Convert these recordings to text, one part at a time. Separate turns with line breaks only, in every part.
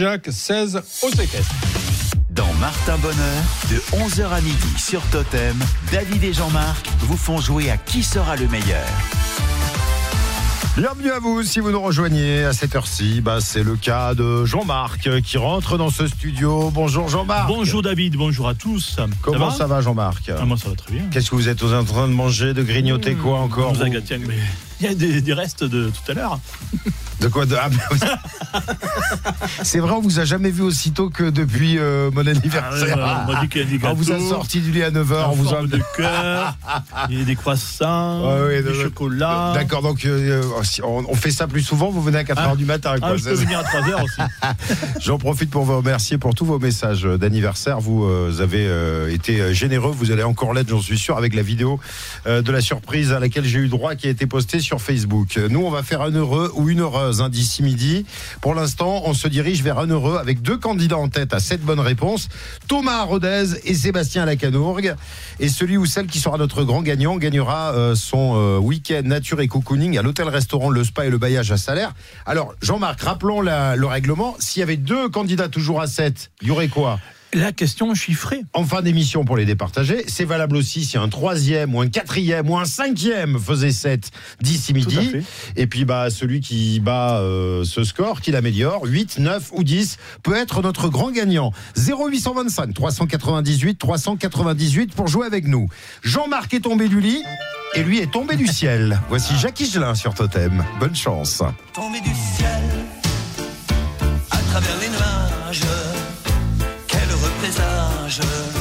Figeac, 16 au séquestre.
Dans Martin Bonheur, de 11h à midi sur Totem, David et Jean-Marc vous font jouer à qui sera le meilleur.
Bienvenue à vous si vous nous rejoignez à cette heure-ci. Bah, c'est le cas de Jean-Marc qui rentre dans ce studio. Bonjour Jean-Marc.
Bonjour David, bonjour à tous.
Comment ça va, Jean-Marc?
Ah, Moi ça va très bien.
Qu'est-ce que vous êtes en train de manger, de grignoter quoi encore
vous? mais il y a des, restes de tout à l'heure.
De quoi de... Ah, c'est vrai, on vous a jamais vu aussitôt que depuis euh, mon anniversaire.
Ah, on, dit y a
on vous a sorti du lit à 9h. On vous a
de cœur. il y a des croissants, des chocolats.
D'accord, donc euh, on, fait ça plus souvent. Vous venez à 4h ah. du matin.
Quoi. Ah, je peux venir à 3h aussi.
J'en profite pour vous remercier pour tous vos messages d'anniversaire. Vous euh, avez été généreux. Vous allez encore l'être, j'en suis sûr, avec la vidéo de la surprise à laquelle j'ai eu droit qui a été postée sur Facebook. Nous, on va faire un heureux ou une heureuse d'ici midi. Pour l'instant, on se dirige vers un heureux avec deux candidats en tête à cette bonne réponse, Thomas Rodez et Sébastien Lacanourgue. Et celui ou celle qui sera notre grand gagnant gagnera euh, son euh, week-end nature et cocooning à l'hôtel-restaurant Le Spa et le Bailliage à Salaire. Alors, Jean-Marc, rappelons le règlement. S'il y avait deux candidats toujours à 7, il y aurait quoi?
La question chiffrée.
En fin d'émission pour les départager, c'est valable aussi si un troisième ou un quatrième ou un cinquième faisait 7 d'ici midi. Et puis bah celui qui bat euh, ce score, qui l'améliore, 8, 9 ou 10, peut être notre grand gagnant. 0825 398 398 pour jouer avec nous. Jean-Marc est tombé du lit. Et lui est tombé du ciel. Voici Jacques Higelin sur Totem. Bonne chance.
Tombé du ciel, à travers les pour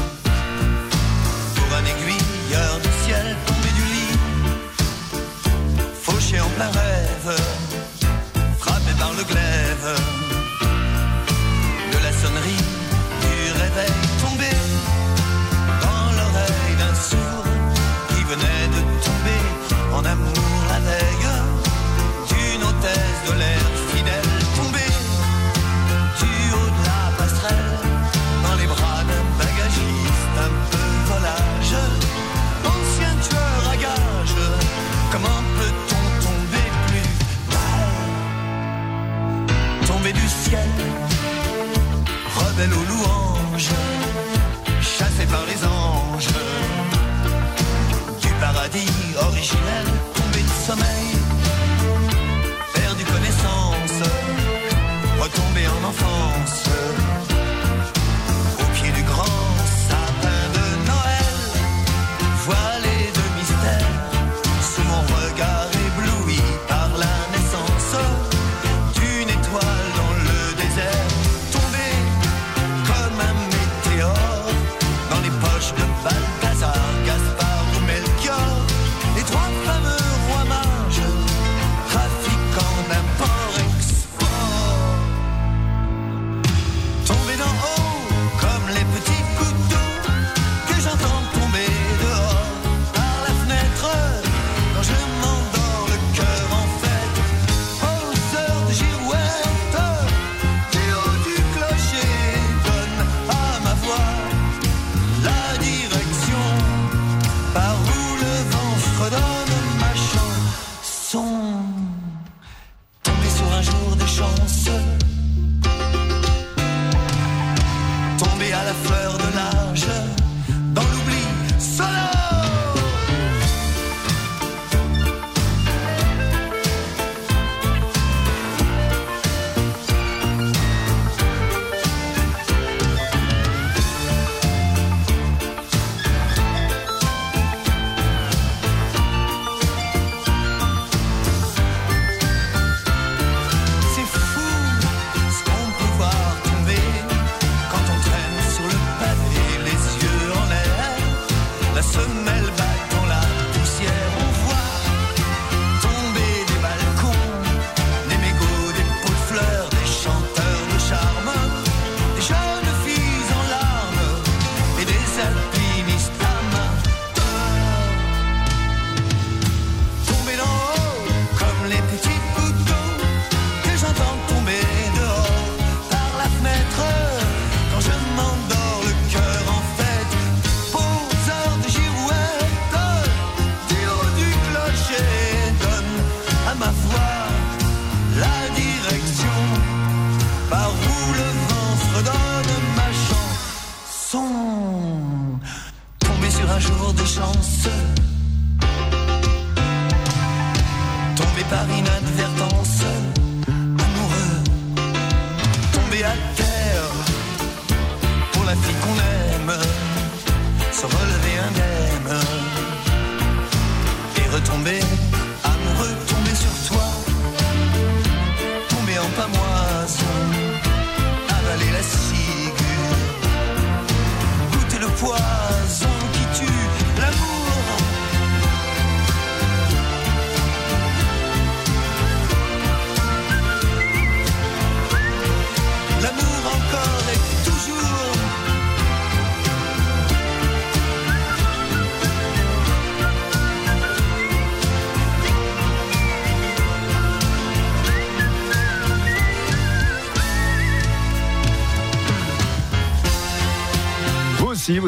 Et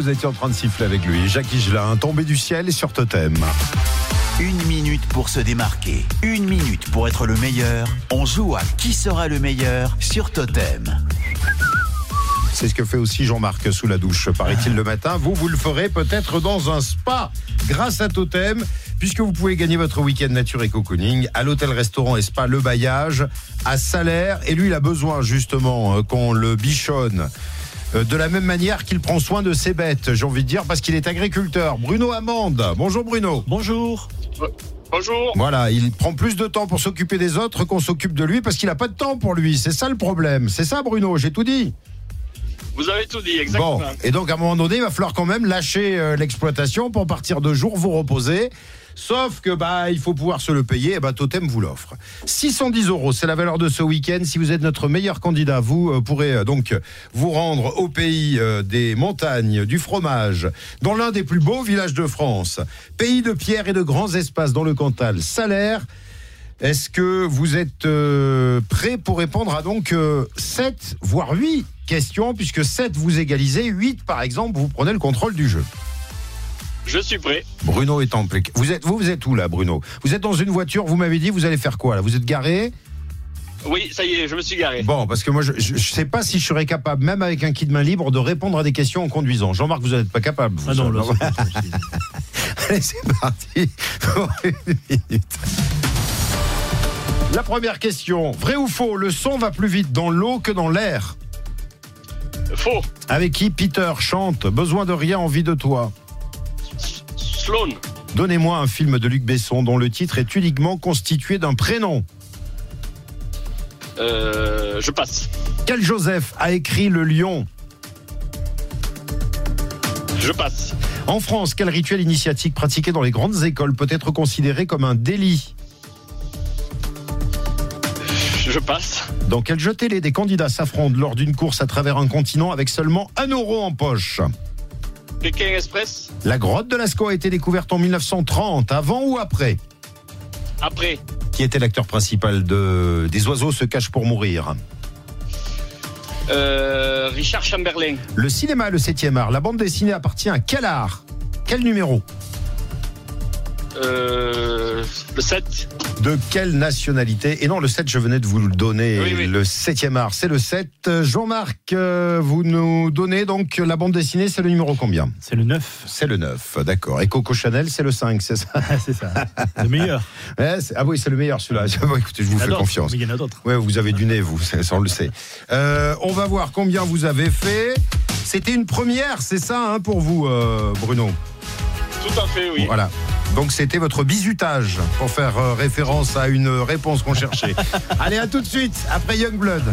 Vous étiez en train de siffler avec lui. Jacques Higelin, tombé du ciel et sur Totem.
Une minute pour se démarquer, une minute pour être le meilleur. On joue à qui sera le meilleur sur Totem.
C'est ce que fait aussi Jean-Marc sous la douche, paraît-il le matin. Vous, vous le ferez peut-être dans un spa grâce à Totem, puisque vous pouvez gagner votre week-end nature et cocooning à l'hôtel-restaurant et spa Le Bailliage à Salaire. Et lui, il a besoin justement euh, qu'on le bichonne. Euh, De la même manière qu'il prend soin de ses bêtes, j'ai envie de dire, parce qu'il est agriculteur. Bruno Amande. Bonjour Bruno.
Bonjour.
Bonjour.
Voilà, il prend plus de temps pour s'occuper des autres qu'on s'occupe de lui parce qu'il n'a pas de temps pour lui. C'est ça le problème. C'est ça Bruno, j'ai tout dit.
Vous avez tout dit, exactement.
Bon, et donc à un moment donné, il va falloir quand même lâcher euh, l'exploitation pour partir de jour, vous reposer. Sauf que bah il faut pouvoir se le payer, et bah Totem vous l'offre. 610 euros, c'est la valeur de ce week-end. Si vous êtes notre meilleur candidat, vous euh, pourrez euh, donc vous rendre au pays euh, des montagnes, du fromage, dans l'un des plus beaux villages de France. Pays de pierre et de grands espaces dans le Cantal. Salaire. Est-ce que vous êtes euh, prêt pour répondre à donc 7, voire 8 questions, puisque 7 vous égalisez, 8 par exemple, vous prenez le contrôle du jeu.
Je suis prêt.
Bruno est en plein. Vous êtes, vous, vous êtes où là, Bruno? Vous êtes dans une voiture, vous m'avez dit, vous allez faire quoi là? Vous êtes garé?
Oui, ça y est, je me suis garé.
Bon, parce que moi, je ne sais pas si je serais capable, même avec un kit de main libre, de répondre à des questions en conduisant. Jean-Marc, vous n'êtes pas capable. vous,
Ah non, là, pas.
Allez, c'est parti pour une minute. La première question, vrai ou faux, le son va plus vite dans l'eau que dans l'air?
Faux.
Avec qui Peter chante Besoin de rien, envie de toi
Sloan.
Donnez-moi un film de Luc Besson dont le titre est uniquement constitué d'un prénom.
Euh, je passe.
Quel Joseph a écrit Le Lion?
Je passe.
En France, quel rituel initiatique pratiqué dans les grandes écoles peut être considéré comme un délit?
Je passe.
Dans quel jeu télé des candidats s'affrontent lors d'une course à travers un continent avec seulement un euro en poche?
Pékin Express.
La grotte de Lascaux a été découverte en 1930, avant ou après
Après.
Qui était l'acteur principal de Des oiseaux se cachent pour mourir
Euh, Richard Chamberlain.
Le cinéma, le 7e art. La bande dessinée appartient à quel art? Quel numéro?
Euh, le 7.
De quelle nationalité Et non, le 7, je venais de vous le donner.
Oui, oui.
Le 7e art, c'est le 7. Jean-Marc, euh, vous nous donnez donc la bande dessinée, c'est le numéro combien
C'est le 9.
C'est le 9, d'accord. Et Coco Chanel, c'est le 5, c'est ça
c'est ça. Le meilleur.
Ouais, Ah oui, c'est le meilleur celui-là. Bon, écoutez, je vous fais confiance.
Mais il y en a d'autres.
Ouais, vous avez du nez, vous, ça, ça, on le sait. Euh, on va voir combien vous avez fait. C'était une première, c'est ça, hein, pour vous, euh, Bruno?
Tout à fait, oui.
Voilà. Donc c'était votre bizutage pour faire euh, référence à une réponse qu'on cherchait. Allez, à tout de suite, après Youngblood.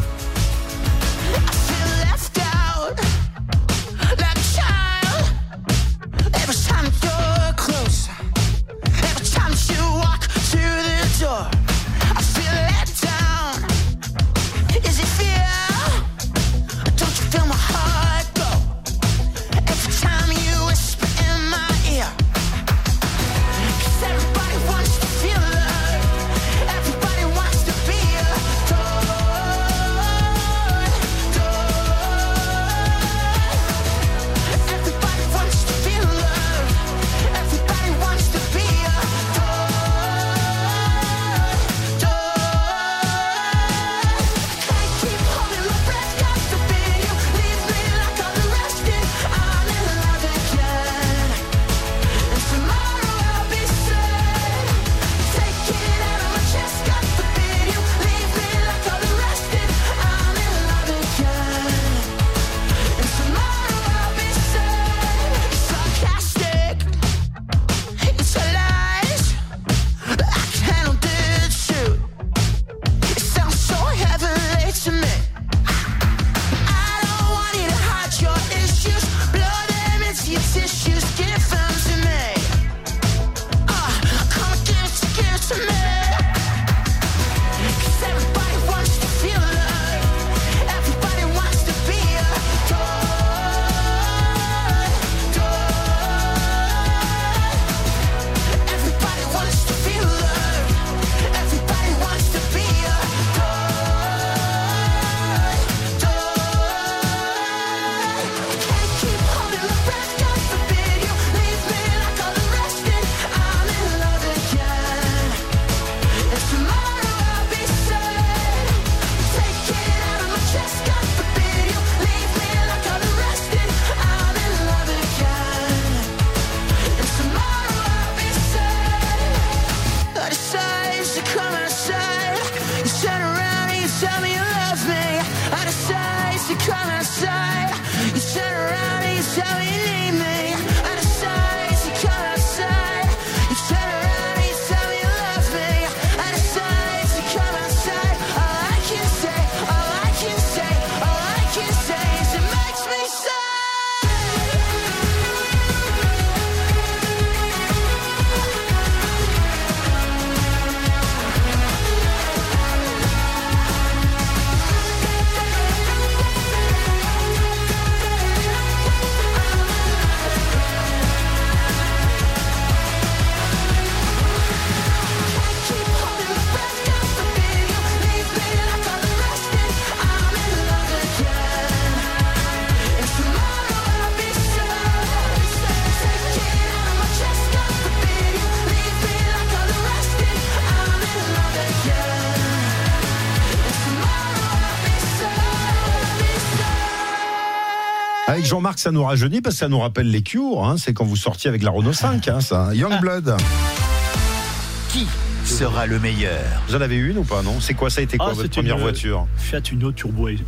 Jean-Marc, ça nous rajeunit parce que ça nous rappelle les Cures. hein. C'est quand vous sortiez avec la Renault 5, hein, ça. Youngblood.
Qui sera le meilleur?
Vous en avez une ou pas, non? C'est quoi Ça a été quoi
Ah,
votre première
une,
voiture?
Fiat Uno Turbo IE.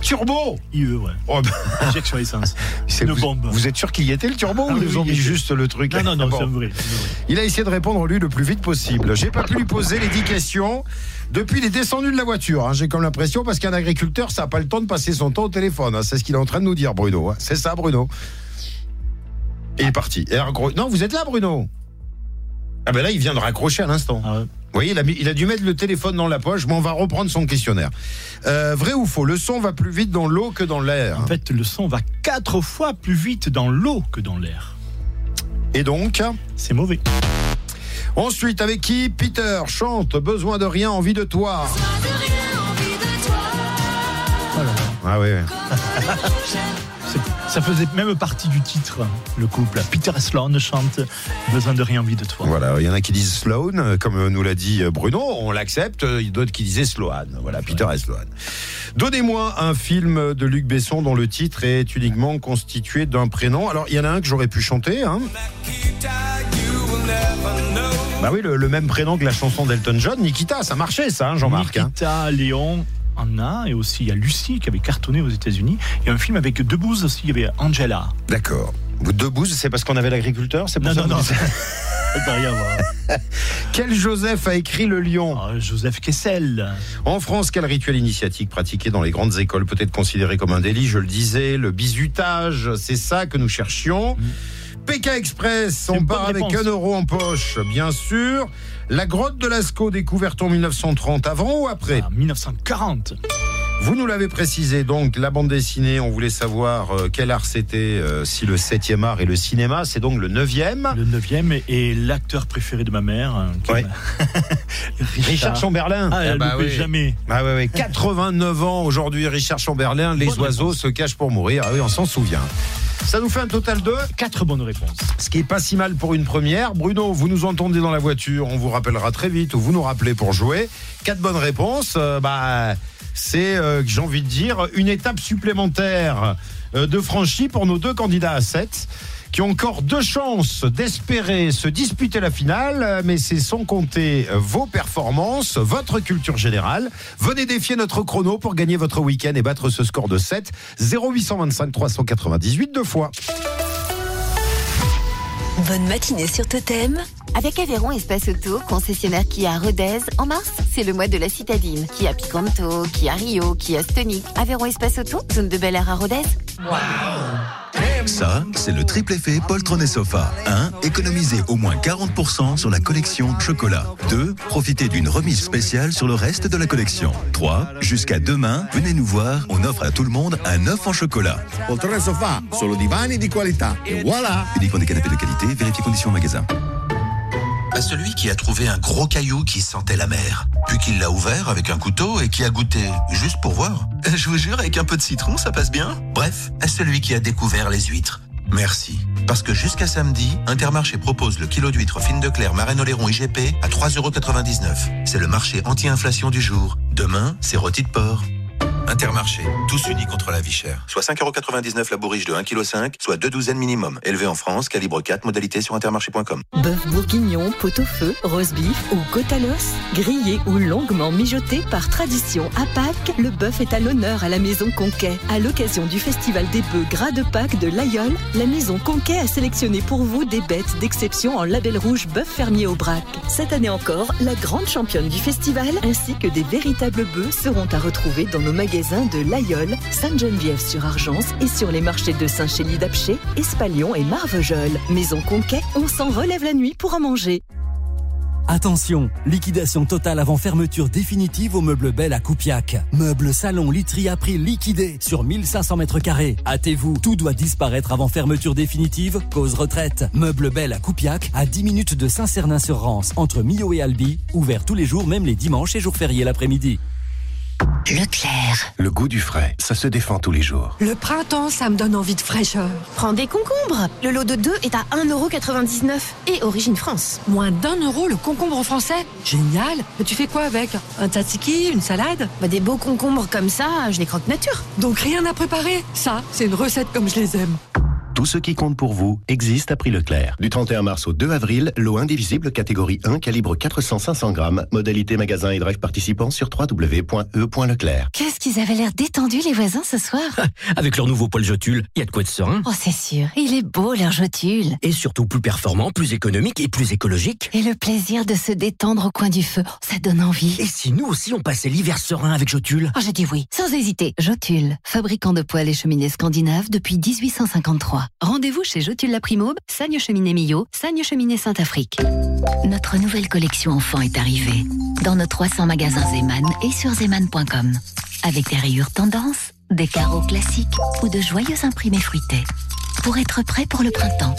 Turbo
IE, ouais.
Oh, bah,
Injection essence.
c'est-
Une
vous,
bombe.
vous êtes sûr qu'il y était le turbo
Ah
ou
oui,
ils ont mis juste le truc
Non, non, non, c'est vrai. c'est vrai.
Il a essayé de répondre lui le plus vite possible. J'ai pas pu lui poser les 10 questions. Depuis, il est descendu de la voiture. hein. J'ai comme l'impression parce qu'un agriculteur, ça n'a pas le temps de passer son temps au téléphone. hein. C'est ce qu'il est en train de nous dire, Bruno. hein. C'est ça, Bruno. Et il est parti. Et alors, gros- Non, vous êtes là, Bruno Ah ben là, il vient de raccrocher à l'instant.
Ah ouais.
Vous voyez, il a, mis- il a dû mettre le téléphone dans la poche, mais on va reprendre son questionnaire. Euh, vrai ou faux Le son va plus vite dans l'eau que dans l'air.
En fait, le son va quatre fois plus vite dans l'eau que dans l'air.
Et donc
C'est mauvais.
Ensuite, avec qui Peter chante Besoin de rien, envie de toi. Ah oui.
Ça faisait même partie du titre, le couple. Peter Sloan chante Besoin de rien, envie de toi.
Voilà, il y en a qui disent Sloan, comme nous l'a dit Bruno, on l'accepte. Il y a d'autres qui disaient Sloan. Voilà, Peter et Sloan. Donnez-moi un film de Luc Besson dont le titre est uniquement constitué d'un prénom. Alors, il y en a un que j'aurais pu chanter. Hein. Bah oui, le, le même prénom que la chanson d'Elton John, Nikita, ça marchait ça, hein, Jean-Marc. hein.
Nikita, Léon, Anna, et aussi il y a Lucie qui avait cartonné aux États-Unis. Il y a un film avec Debouze aussi, il y avait Angela.
D'accord. Vous debout, c'est parce qu'on avait l'agriculteur, c'est pour
Non,
ça
non,
que
non.
vous dites-
Ça n'a rien à voir.
Quel Joseph a écrit Le Lion
Ah, Joseph Kessel.
En France, quel rituel initiatique pratiqué dans les grandes écoles peut être considéré comme un délit Je le disais, le bizutage, c'est ça que nous cherchions. Pékin Express, on part avec
réponse.
un euro en poche, bien sûr. La grotte de Lascaux, découverte en 1930, avant ou après
En 1940.
Vous nous l'avez précisé, donc la bande dessinée, on voulait savoir euh, quel art c'était, euh, si le 7e art et le cinéma, c'est donc le 9e.
Le 9e et l'acteur préféré de ma mère. qui
Ouais.
m'a-
Richard Chamberlain.
Ah, elle
bah oui.
jamais.
Ah ouais, ouais, 89 ans aujourd'hui, Richard Chamberlain, les
Bonne
oiseaux
réponse.
se cachent pour mourir. Ah oui, on s'en souvient. Ça nous fait un total de,
Quatre bonnes réponses.
ce qui est pas si mal pour une première. Bruno, vous nous entendez dans la voiture, on vous rappellera très vite ou vous nous rappelez pour jouer. Quatre bonnes réponses, euh, bah c'est, euh, j'ai envie de dire, une étape supplémentaire euh, de franchie pour nos deux candidats à 7 qui ont encore deux chances d'espérer se disputer la finale, mais c'est sans compter vos performances, votre culture générale. Venez défier notre chrono pour gagner votre week-end et battre ce score de 7. 0825 398 deux fois.
Bonne matinée sur Totem.
Avec Aveyron Espace Auto, concessionnaire Kia à Rodez, en mars, c'est le mois de la citadine. Kia Picanto, Kia Rio, Kia Stonic. Aveyron Espace Auto, zone de Bel Air à Rodez.
Ça, c'est le triple effet poltron et sofa. 1. Économisez au moins 40% sur la collection chocolat. 2. Profitez d'une remise spéciale sur le reste de la collection. 3. Jusqu'à demain, venez nous voir, on offre à tout le monde un œuf en chocolat.
Poltrone sofà, solo divani di qualità. E voilà!
Uniquement des canapés de qualité, vérifiez conditions au magasin.
À celui qui a trouvé un gros caillou qui sentait la mer, puis qui l'a ouvert avec un couteau et qui a goûté juste pour voir. Je vous jure, avec un peu de citron, ça passe bien. Bref, à celui qui a découvert les huîtres. Merci. Parce que jusqu'à samedi, Intermarché propose le kilo d'huîtres fines de Claire Marraine Oléron IGP à 3,99€. C'est le marché anti-inflation du jour. Demain, c'est rôti de porc.
Intermarché, tous unis contre la vie chère. Soit 5,99€ la bourriche de 1,5 kg, soit deux douzaines minimum. Élevé en France, calibre 4, modalité sur intermarché.com.
Bœuf bourguignon, pot-au-feu, roast beef ou côte à l'os, grillé ou longuement mijoté par tradition à Pâques, le bœuf est à l'honneur à la Maison Conquet. À l'occasion du festival des bœufs gras de Pâques de l'Aïol, la Maison Conquet a sélectionné pour vous des bêtes d'exception en label rouge bœuf fermier au brac. Cette année encore, la grande championne du festival ainsi que des véritables bœufs seront à retrouver dans nos magasins de l'Aïol, Sainte-Geneviève-sur-Argence et sur les marchés de Saint-Chély-d'Apcher, Espalion et Marvejols. Maison Conquet, on s'en relève la nuit pour en manger.
Attention, liquidation totale avant fermeture définitive au meuble Belle à Coupiac. Meuble salon literie à prix liquidé sur 1500 mètres carrés. Hâtez-vous, tout doit disparaître avant fermeture définitive, cause retraite. Meuble Belle à Coupiac, à 10 minutes de Saint-Cernin-sur-Rance, entre Millau et Albi, ouvert tous les jours, même les dimanches et jours fériés l'après-midi.
Leclerc. Le goût du frais, ça se défend tous les jours.
Le printemps, ça me donne envie de fraîcheur.
Prends des concombres. Le lot de 2 est à 1,99€ et origine France.
Moins d'un euro le concombre français Génial Mais tu fais quoi avec? Un tzatziki Une salade?
Bah, Des beaux concombres comme ça, je les croque nature.
Donc rien à préparer Ça, c'est une recette comme je les aime.
Tout ce qui compte pour vous existe à prix Leclerc. Du 31 mars au 2 avril, lot indivisible catégorie 1, calibre 400-500 grammes, modalité magasin et drive participant sur www.e.leclerc.
Qu'est-ce qu'ils avaient l'air détendus les voisins ce soir
Avec leur nouveau Paul Jotule, il y a de quoi être serein.
Oh c'est sûr, il est beau leur Jotule.
Et surtout plus performant, plus économique et plus écologique.
Et le plaisir de se détendre au coin du feu, ça donne envie.
Et si nous aussi on passait l'hiver serein avec Jotule
Oh j'ai dit oui, sans hésiter. Jotule, fabricant de poêles et cheminées scandinaves depuis 1853. Rendez-vous chez Jotule la Primaube, Sagne Cheminée Millau, Sagne Cheminée Saint-Afrique. Notre nouvelle collection enfant est arrivée. Dans nos 300 magasins Zeman et sur zeman.com. Avec des rayures tendance, des carreaux classiques ou de joyeux imprimés fruités. Pour être prêt pour le printemps.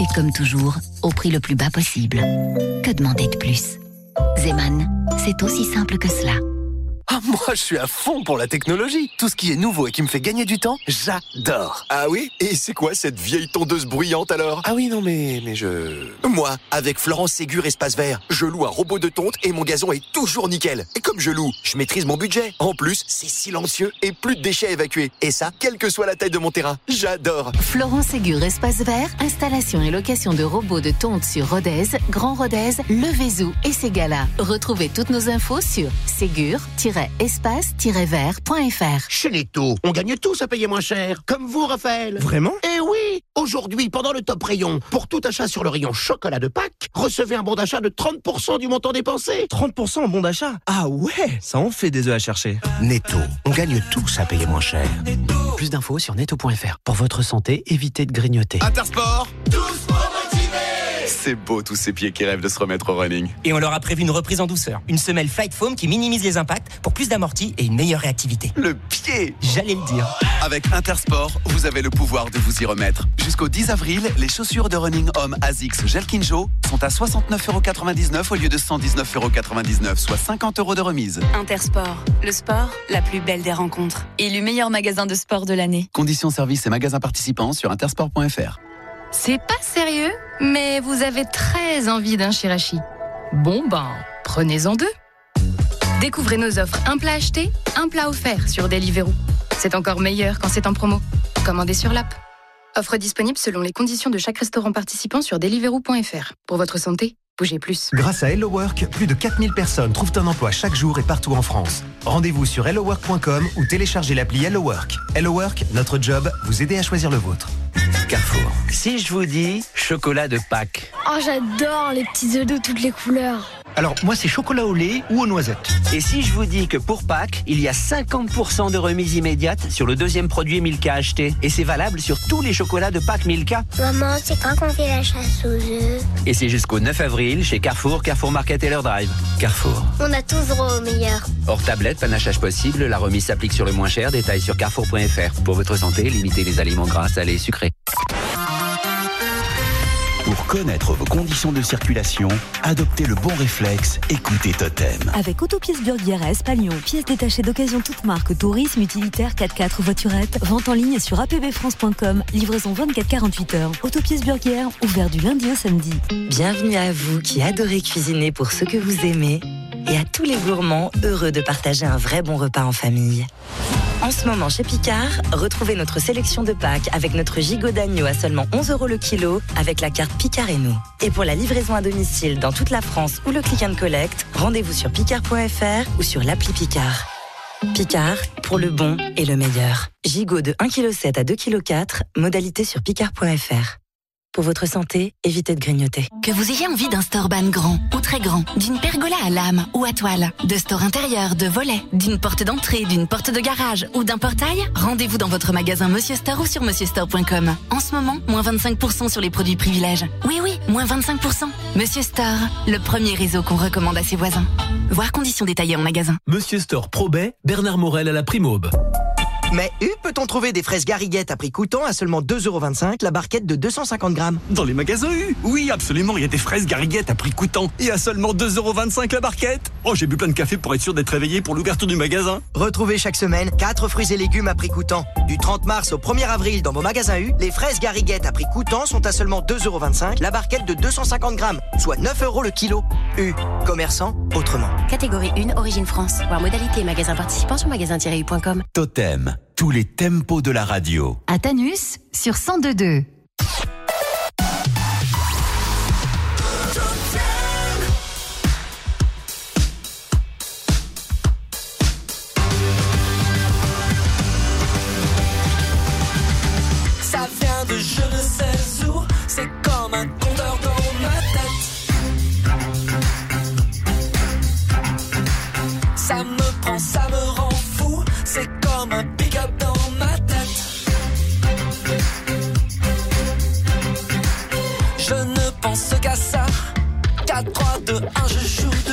Et comme toujours, au prix le plus bas possible. Que demander de plus? Zeman, c'est aussi simple que cela.
Ah, moi, je suis à fond pour la technologie. Tout ce qui est nouveau et qui me fait gagner du temps, j'adore.
Ah oui? Et c'est quoi cette vieille tondeuse bruyante alors?
Ah oui, non, mais, mais je...
Moi, avec Florence Ségur Espace Vert, je loue un robot de tonte et mon gazon est toujours nickel. Et comme je loue, je maîtrise mon budget. En plus, c'est silencieux et plus de déchets à évacuer. Et ça, quelle que soit la taille de mon terrain. J'adore.
Florence Ségur Espace Vert, installation et location de robots de tonte sur Rodez, Grand Rodez, Le Vézou et Ségala. Retrouvez toutes nos infos sur ségur- espace-vert.fr.
Chez Netto, on gagne tous à payer moins cher. Comme vous, Raphaël.
Vraiment?
Eh oui Aujourd'hui, pendant le top rayon, pour tout achat sur le rayon chocolat de Pâques, recevez un bon d'achat de 30% du montant dépensé.
30% en bon d'achat? Ah ouais Ça en fait des œufs à chercher.
Netto, on gagne tous à payer moins cher.
Plus d'infos sur netto.fr. Pour votre santé, évitez de grignoter.
Intersport
Tous
C'est beau tous ces pieds qui rêvent de se remettre au running.
Et on leur a prévu une reprise en douceur. Une semelle Flight Foam qui minimise les impacts pour plus d'amorti et une meilleure réactivité.
Le pied
J'allais le dire.
Avec Intersport, vous avez le pouvoir de vous y remettre. Jusqu'au 10 avril, les chaussures de running homme ASICS Gel Kinjo sont à 69,99€ au lieu de 119,99€, soit 50 euros de remise.
Intersport, le sport, la plus belle des rencontres. Élu meilleur magasin de sport de l'année.
Conditions services et magasins participants sur intersport.fr.
C'est pas sérieux, mais vous avez très envie d'un shirashi. Bon ben, prenez-en deux. Découvrez nos offres un plat acheté, un plat offert sur Deliveroo. C'est encore meilleur quand c'est en promo. Commandez sur l'app. Offre disponible selon les conditions de chaque restaurant participant sur deliveroo.fr. Pour votre santé, bougez plus.
Grâce à Hello Work, plus de 4000 personnes trouvent un emploi chaque jour et partout en France. Rendez-vous sur hellowork.com ou téléchargez l'appli Hello Work. Hello Work, notre job, vous aider à choisir le vôtre.
Carrefour. Si je vous dis chocolat de Pâques.
Oh, j'adore les petits œufs de toutes les couleurs.
Alors, moi, c'est chocolat au lait ou aux noisettes. Et si je vous dis que pour Pâques, il y a 50% de remise immédiate sur le deuxième produit Milka acheté. Et c'est valable sur tous les chocolats de Pâques Milka.
Maman, c'est quand qu'on fait la chasse aux œufs?
Et c'est jusqu'au 9 avril chez Carrefour, Carrefour Market et leur drive. Carrefour.
On a tous droit au meilleur.
Hors tablette, panachage possible, la remise s'applique sur le moins cher. Détail sur carrefour.fr. Pour votre santé, limitez les aliments gras, salés et sucrés.
Pour connaître vos conditions de circulation, adoptez le bon réflexe, écoutez Totem.
Avec Autopièces Burguière à pièces détachées d'occasion toute marque, tourisme, utilitaire, 4x4 ou voiturette, vente en ligne sur apbfrance.com, livraison 24-48 heures. Autopièces Burguière, ouvert du lundi au samedi.
Bienvenue à vous qui adorez cuisiner pour ce que vous aimez.
et à tous les gourmands heureux de partager un vrai bon repas en famille. En ce moment chez Picard, retrouvez notre sélection de Pâques avec notre gigot d'agneau à seulement 11 euros le kilo avec la carte Picard et nous. Et pour la livraison à domicile dans toute la France ou le click and collect, rendez-vous sur picard.fr ou sur l'appli Picard. Picard, pour le bon et le meilleur. Gigot de 1,7 kg à 2,4 kg, modalité sur picard.fr. Pour votre santé, évitez de grignoter.
Que vous ayez envie d'un store ban grand ou très grand, d'une pergola à lame ou à toile, de store intérieur, de volets, d'une porte d'entrée, d'une porte de garage ou d'un portail, rendez-vous dans votre magasin Monsieur Store ou sur monsieurstore.com. En ce moment, moins 25% sur les produits privilèges. Oui, oui, moins 25%. Monsieur Store, le premier réseau qu'on recommande à ses voisins. Voir conditions détaillées en magasin.
Monsieur Store Probet, Bernard Morel à la Primaube.
Mais U, peut-on trouver des fraises gariguettes à prix coûtant à seulement 2,25€ la barquette de 250 grammes?
Dans les magasins U Oui, absolument, il y a des fraises gariguettes à prix coûtant et à seulement 2,25€ la barquette Oh, j'ai bu plein de café pour être sûr d'être réveillé pour l'ouverture du magasin
Retrouvez chaque semaine 4 fruits et légumes à prix coûtant. Du 30 mars au 1er avril dans vos magasins U, les fraises gariguettes à prix coûtant sont à seulement 2,25€ la barquette de 250 grammes, soit 9 euros le kilo. U, commerçant autrement.
Catégorie 1, Origine France. Voir modalité et magasin participant sur magasin-u.com.
Totem, tous les tempos de la radio.
À Tanus, sur 102.2.
Ça vient de je ne sais où, c'est comme un compteur dans ma tête. Ça me prend, ça me 3, 2, 1, je joue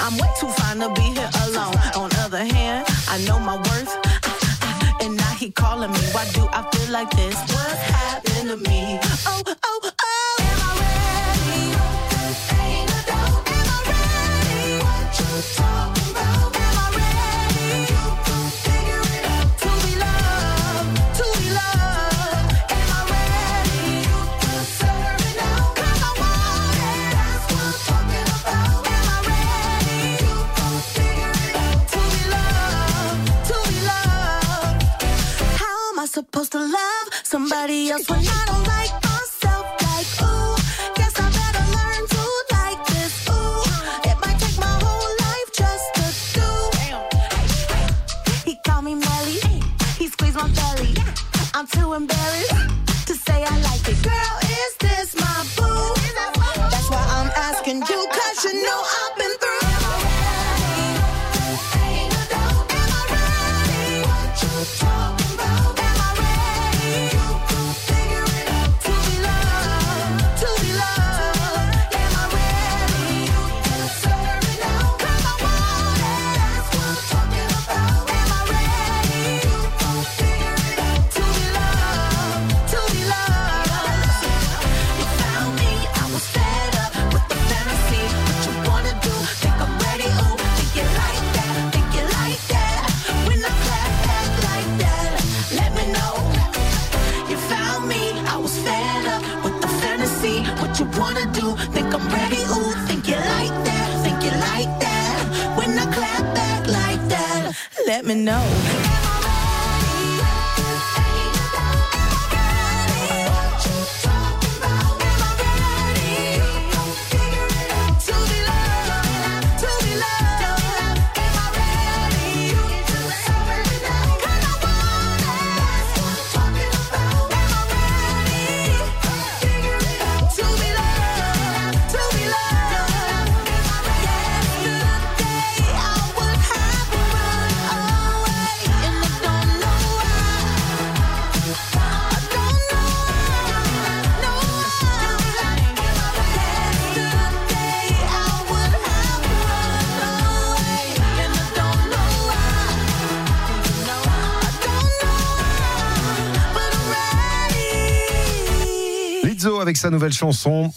I'm way too fine to be here alone. On other hand, I know my worth. And now he calling me. Why do I feel like this? What's happened to me? Oh, oh, somebody else when I don't like let me know.
Sa nouvelle chanson.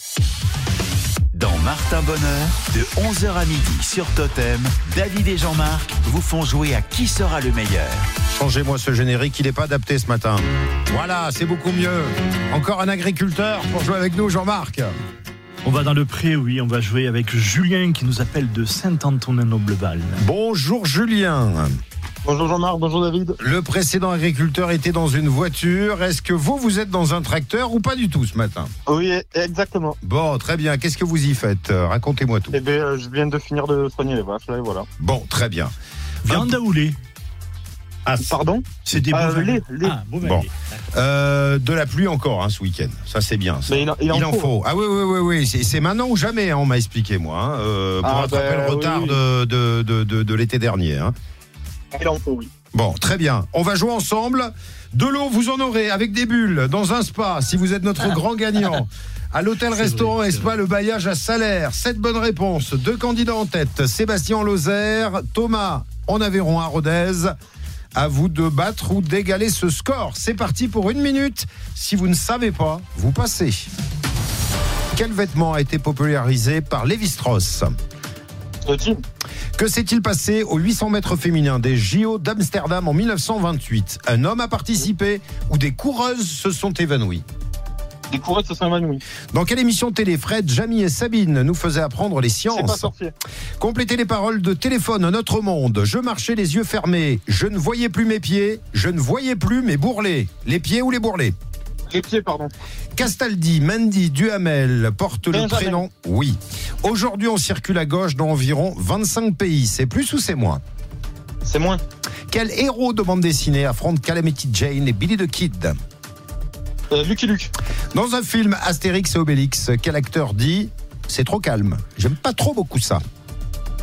Dans Martin Bonheur, de 11h à midi sur Totem, David et Jean-Marc vous font jouer à qui sera le meilleur.
Changez-moi ce générique, il n'est pas adapté ce matin. Voilà, c'est beaucoup mieux. Encore un agriculteur pour jouer avec nous, Jean-Marc.
On va dans le pré, oui, on va jouer avec Julien qui nous appelle de Saint-Antonin-Nobleval.
Bonjour Julien.
Bonjour Jean-Marc, bonjour David.
Le précédent agriculteur était dans une voiture. Est-ce que vous, vous êtes dans un tracteur ou pas du tout ce matin?
Oui, exactement.
Bon, très bien. Qu'est-ce que vous y faites? Euh, Racontez-moi tout.
Eh bien, euh, je viens de finir de soigner les vaches, là, et voilà.
Bon, très bien.
Viande ou lait?
Ah,
Pardon?
C'est des
Euh,
bovins.
lait, lait.
Ah,
Bon. Euh, de la pluie encore hein, ce week-end. Ça, c'est bien. ça.
Mais il en- il en faut.
Ah oui, oui, oui, oui. C'est- C'est maintenant ou jamais, hein, on m'a expliqué, moi. hein, euh, pour
Ah,
rattraper
ben,
le retard
oui, oui.
de, de, de, de- de l'été dernier.
Il en faut, oui.
Bon, très bien. On va jouer ensemble. De l'eau, vous en aurez avec des bulles dans un spa si vous êtes notre grand gagnant. À l'hôtel-restaurant Espa, le bailliage à salaire. Sept bonnes réponses. Deux candidats en tête. Sébastien en Lozère, Thomas en Aveyron à Rodez. À vous de battre ou d'égaler ce score. C'est parti pour une minute. Si vous ne savez pas, vous passez. Quel vêtement a été popularisé par Lévi-Strauss? Que s'est-il passé aux 800 mètres féminins des JO d'Amsterdam en 1928 Un homme a participé ou des coureuses se sont évanouies?
Des coureuses se sont évanouies.
Dans quelle émission télé Fred, Jamie et Sabine nous faisaient apprendre les
pas
sciences? Complétez les paroles de téléphone Un autre monde. Je marchais les yeux fermés. Je ne voyais plus mes pieds. Je ne voyais plus mes bourrelets. Les pieds ou les bourrelets?
Les pieds, pardon.
Castaldi, Mandy, Duhamel portent le prénom. Oui. Aujourd'hui, on circule à gauche dans environ 25 pays. C'est plus ou c'est moins
C'est moins.
Quel héros de bande dessinée affronte Calamity Jane et Billy the Kid
Euh, Lucky Luke.
Dans un film Astérix et Obélix, quel acteur dit C'est trop calme J'aime pas trop beaucoup ça.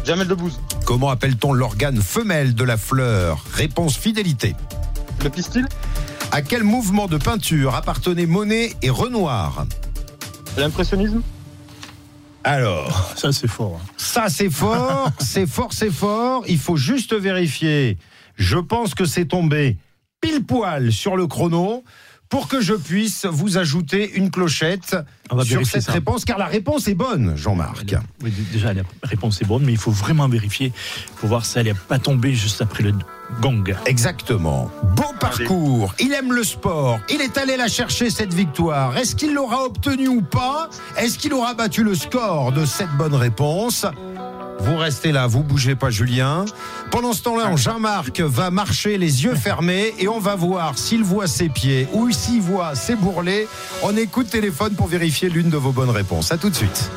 Jamel Debbouze.
Comment appelle-t-on l'organe femelle de la fleur? Réponse fidélité.
Le pistil?
À quel mouvement de peinture appartenaient Monet et Renoir
L'impressionnisme?
Alors,
Ça, c'est fort. hein.
ça c'est fort, c'est fort, c'est fort. Il faut juste vérifier. Je pense que c'est tombé pile poil sur le chrono pour que je puisse vous ajouter une clochette sur cette
ça.
réponse, car la réponse est bonne, Jean-Marc.
Oui, déjà, la réponse est bonne, mais il faut vraiment vérifier pour voir si elle n'est pas tombée juste après le gong.
Exactement. Beau parcours. Il aime le sport. Il est allé la chercher cette victoire. Est-ce qu'il l'aura obtenue ou pas? Est-ce qu'il aura battu le score de cette bonne réponse? Vous restez là, vous bougez pas Julien. Pendant ce temps-là, Jean-Marc va marcher les yeux fermés et on va voir s'il voit ses pieds ou s'il voit ses bourrelets. On écoute téléphone pour vérifier l'une de vos bonnes réponses. À tout de suite.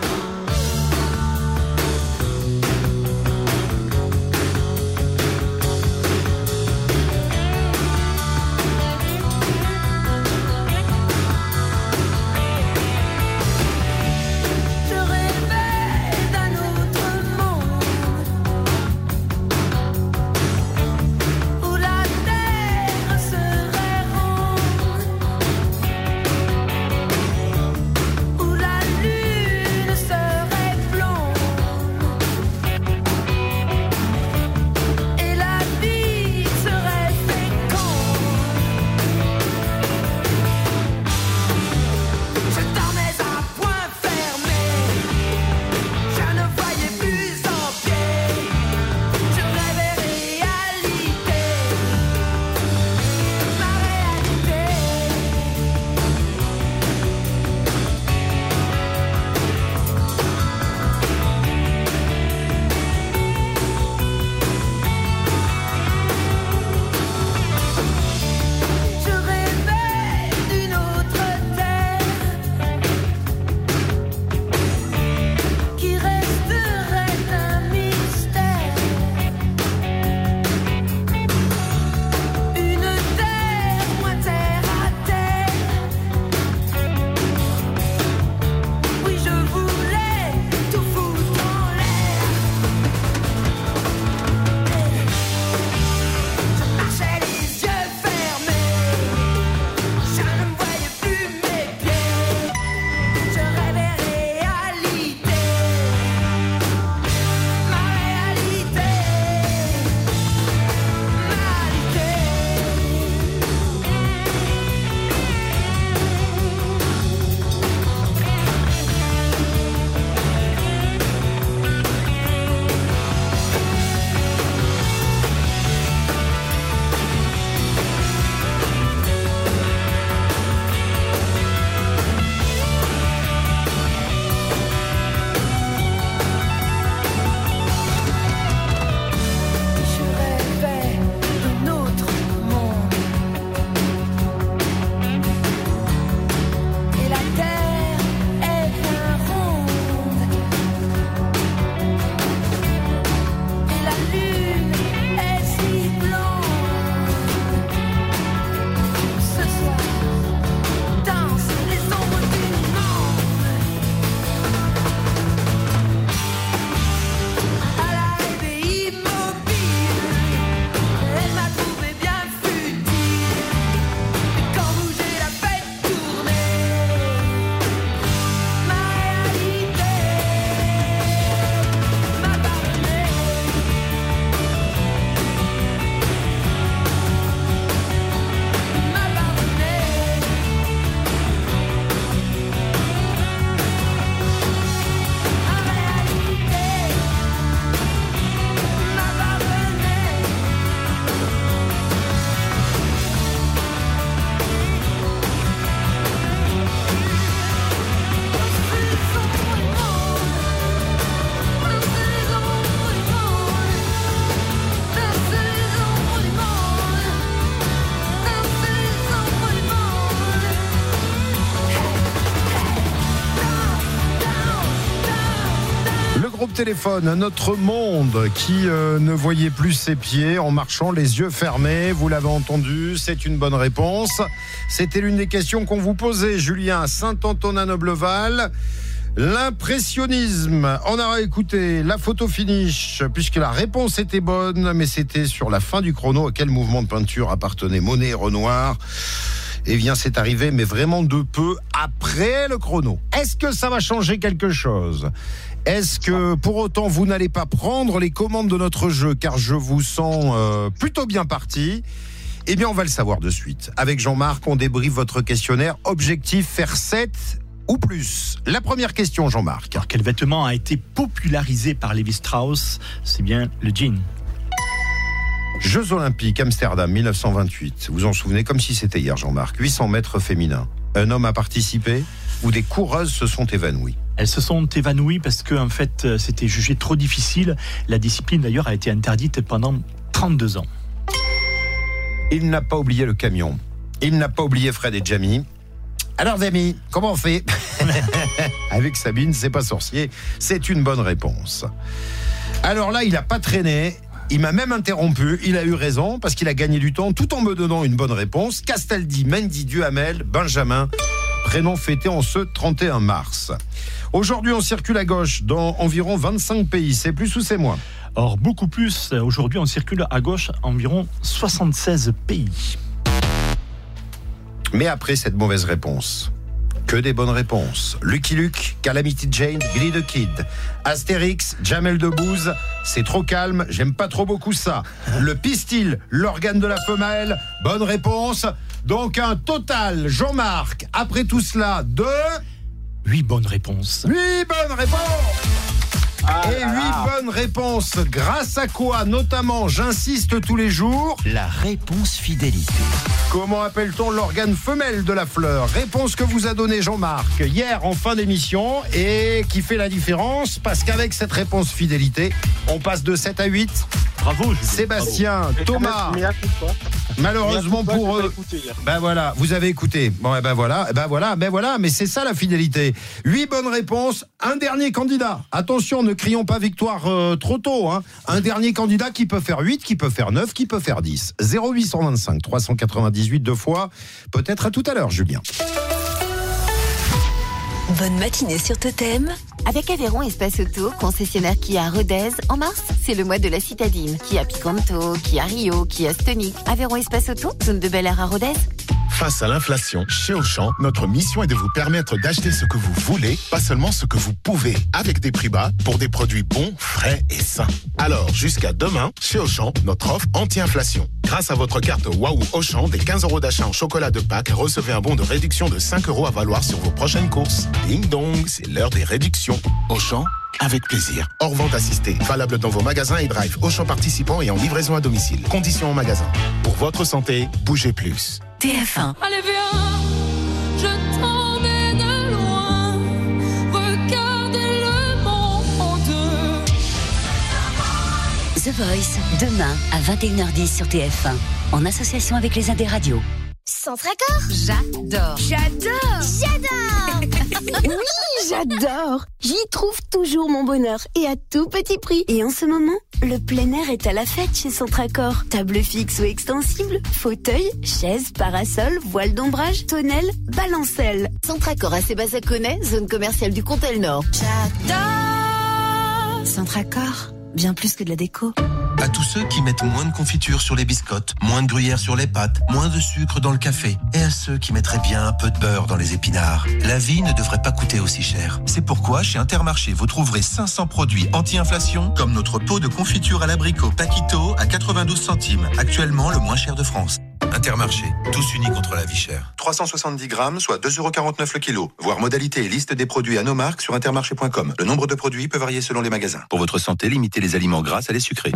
Téléphone, notre monde qui euh, ne voyait plus ses pieds en marchant les yeux fermés. Vous l'avez entendu, c'est une bonne réponse. C'était l'une des questions qu'on vous posait, Julien, Saint-Antonin-Nobleval. L'impressionnisme. On a écouté la photo finish, puisque la réponse était bonne, mais c'était sur la fin du chrono. À quel mouvement de peinture appartenait Monet et Renoir? Eh bien, c'est arrivé, mais vraiment de peu après le chrono. Est-ce que ça va changer quelque chose? Est-ce que pour autant vous n'allez pas prendre les commandes de notre jeu, car je vous sens euh, plutôt bien parti? Eh bien, on va le savoir de suite. Avec Jean-Marc, on débriefe votre questionnaire. Objectif, faire 7 ou plus. La première question, Jean-Marc.
Alors, quel vêtement a été popularisé par Levi Strauss? C'est bien le jean.
Jeux Olympiques, Amsterdam, 1928. Vous vous en souvenez comme si c'était hier, Jean-Marc. 800 mètres féminins. Un homme a participé ou des coureuses se sont évanouies?
Elles se sont évanouies parce que, en fait, euh, c'était jugé trop difficile. La discipline, d'ailleurs, a été interdite pendant 32 ans.
Il n'a pas oublié le camion. Il n'a pas oublié Fred et Jamie. Alors, amis, comment on fait? Avec Sabine, c'est pas sorcier. C'est une bonne réponse. Alors là, il n'a pas traîné. Il m'a même interrompu. Il a eu raison parce qu'il a gagné du temps tout en me donnant une bonne réponse. Castaldi, Mendy, Duhamel, Benjamin. Prénom fêté en ce 31 mars. Aujourd'hui, on circule à gauche dans environ 25 pays. C'est plus ou c'est moins?
Or, beaucoup plus. Aujourd'hui, on circule à gauche environ 76 pays.
Mais après cette mauvaise réponse, que des bonnes réponses. Lucky Luke, Calamity Jane, Billy the Kid, Astérix, Jamel Debbouze, c'est trop calme, j'aime pas trop beaucoup ça. Le pistil, l'organe de la femelle, bonne réponse. Donc un total, Jean-Marc, après tout cela, de...
8 bonnes réponses.
8 bonnes réponses et huit bonnes réponses. Grâce à quoi, notamment, j'insiste tous les jours
La réponse fidélité.
Comment appelle-t-on l'organe femelle de la fleur? Réponse que vous a donnée Jean-Marc hier en fin d'émission et qui fait la différence parce qu'avec cette réponse fidélité, on passe de 7 à 8.
Bravo,
Sébastien, Thomas. Malheureusement pour eux. Ben voilà, vous avez écouté. Bon, eh ben voilà, eh ben voilà, ben voilà, mais c'est ça la fidélité. Huit bonnes réponses, un dernier candidat. Attention, ne crions pas victoire euh, trop tôt. Hein. Un dernier candidat qui peut faire 8, qui peut faire 9, qui peut faire 10. 0825 398 deux fois. Peut-être à tout à l'heure, Julien.
Bonne matinée sur Totem. Avec Aveyron Espace Auto, concessionnaire Kia Rodez, en mars, c'est le mois de la citadine. Kia Picanto, Kia Rio, Kia Stonic. Aveyron Espace Auto, zone de Bel Air à Rodez.
Face à l'inflation, chez Auchan, notre mission est de vous permettre d'acheter ce que vous voulez, pas seulement ce que vous pouvez, avec des prix bas pour des produits bons, frais et sains. Alors, jusqu'à demain, chez Auchan, notre offre anti-inflation. Grâce à votre carte Waouh Auchan, des 15 euros d'achat en chocolat de Pâques, recevez un bon de réduction de 5 euros à valoir sur vos prochaines courses. Ding dong, c'est l'heure des réductions. Auchan, avec plaisir. Hors vente assistée, valable dans vos magasins et drive, Auchan participants et en livraison à domicile. Conditions en magasin. Pour votre santé, bougez plus.
TF1.
Allez viens,
The Voice, demain à 21h10 sur TF1, en association avec les Indés Radio.
Centre Accord?
J'adore.
J'adore J'adore
Oui, j'adore. J'y trouve toujours mon bonheur et à tout petit prix. Et en ce moment, le plein air est à la fête chez Centracor. Table fixe ou extensible, fauteuil, chaise, parasol, voile d'ombrage, tonnelle, balancelle. Centracor à Sébazaconais, zone commerciale du Comtel Nord.
J'adore
Centracor, bien plus que de la déco.
À tous ceux qui mettent moins de confiture sur les biscottes, moins de gruyère sur les pâtes, moins de sucre dans le café, et à ceux qui mettraient bien un peu de beurre dans les épinards, la vie ne devrait pas coûter aussi cher. C'est pourquoi chez Intermarché, vous trouverez 500 produits anti-inflation, comme notre pot de confiture à l'abricot Paquito à 92 centimes, actuellement le moins cher de France. Intermarché, tous unis contre la vie chère. 370 grammes, soit 2,49€ le kilo. Voir modalité et liste des produits à nos marques sur intermarché.com. Le nombre de produits peut varier selon les magasins. Pour votre santé, limitez les aliments gras à les sucrés.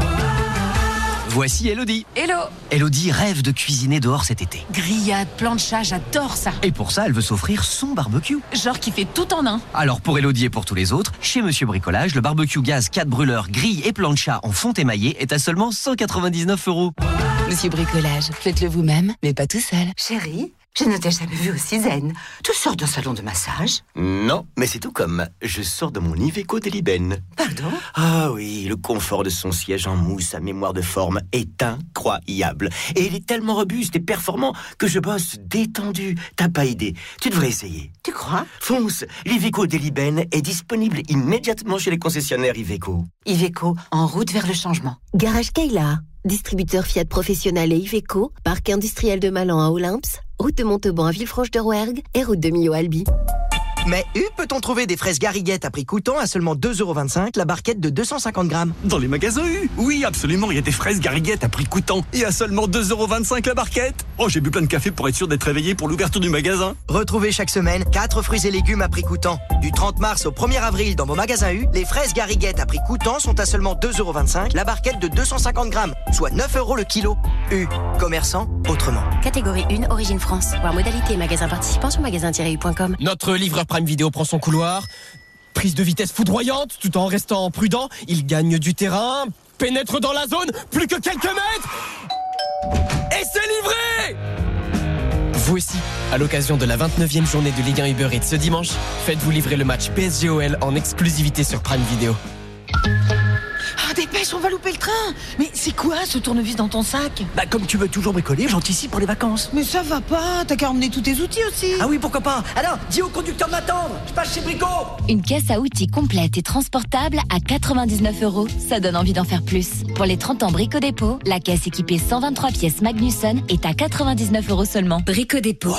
Voici Elodie.
Hello
Elodie rêve de cuisiner dehors cet été.
Grillade, plancha, j'adore ça.
Et pour ça, elle veut s'offrir son barbecue.
Genre qui fait tout en un.
Alors pour Elodie et pour tous les autres, chez Monsieur Bricolage, le barbecue gaz 4 brûleurs, grille et plancha en fonte émaillée est à seulement 199 euros.
Monsieur Bricolage, faites-le vous-même, mais pas tout seul.
Chérie,
Je ne t'ai jamais vu aussi zen. Tu sors d'un salon de massage
Non, mais c'est tout comme. Je sors de mon Iveco d'Eliben.
Pardon
Ah oui, le confort de son siège en mousse à mémoire de forme est incroyable. Et il est tellement robuste et performant que je bosse détendu. T'as pas idée. Tu devrais essayer.
Tu crois
Fonce L'Iveco d'Eliben est disponible immédiatement chez les concessionnaires Iveco.
Iveco, en route vers le changement.
Garage Kayla, distributeur Fiat professionnel et Iveco, parc industriel de Malan à Olymps, route de Montauban à Villefranche-de-Rouergue et route de Millau à Albi.
Mais U peut-on trouver des fraises gariguettes à prix coûtant à seulement 2,25€ la barquette de 250 grammes
Dans les magasins U Oui, absolument, il y a des fraises gariguettes à prix coûtant et à seulement 2,25€ la barquette. Oh, j'ai bu plein de café pour être sûr d'être réveillé pour l'ouverture du magasin.
Retrouvez chaque semaine 4 fruits et légumes à prix coûtant. Du 30 mars au 1er avril dans vos magasins U, les fraises gariguettes à prix coûtant sont à seulement 2,25€ la barquette de 250 grammes, soit 9 euros le kilo. U, commerçant autrement.
Catégorie 1, Origine France. Voir modalité magasin participant sur magasin-u.com.
Notre livreur Prime Vidéo prend son couloir. Prise de vitesse foudroyante tout en restant prudent. Il gagne du terrain, pénètre dans la zone, plus que quelques mètres. Et c'est livré Vous aussi, à l'occasion de la 29e journée de Ligue 1 Uber Eats ce dimanche, faites-vous livrer le match PSGOL en exclusivité sur Prime Vidéo.
Dépêche, on va louper le train Mais c'est quoi ce tournevis dans ton sac?
Bah comme tu veux toujours bricoler, j'anticipe pour les vacances.
Mais ça va pas, t'as qu'à emmener tous tes outils aussi
Ah oui, pourquoi pas? Alors, dis au conducteur de m'attendre Je passe chez Brico
Une caisse à outils complète et transportable à 99 euros. Ça donne envie d'en faire plus. Pour les 30 ans Brico Dépôt, la caisse équipée 123 pièces Magnusson est à 99 euros seulement. Brico Dépôt.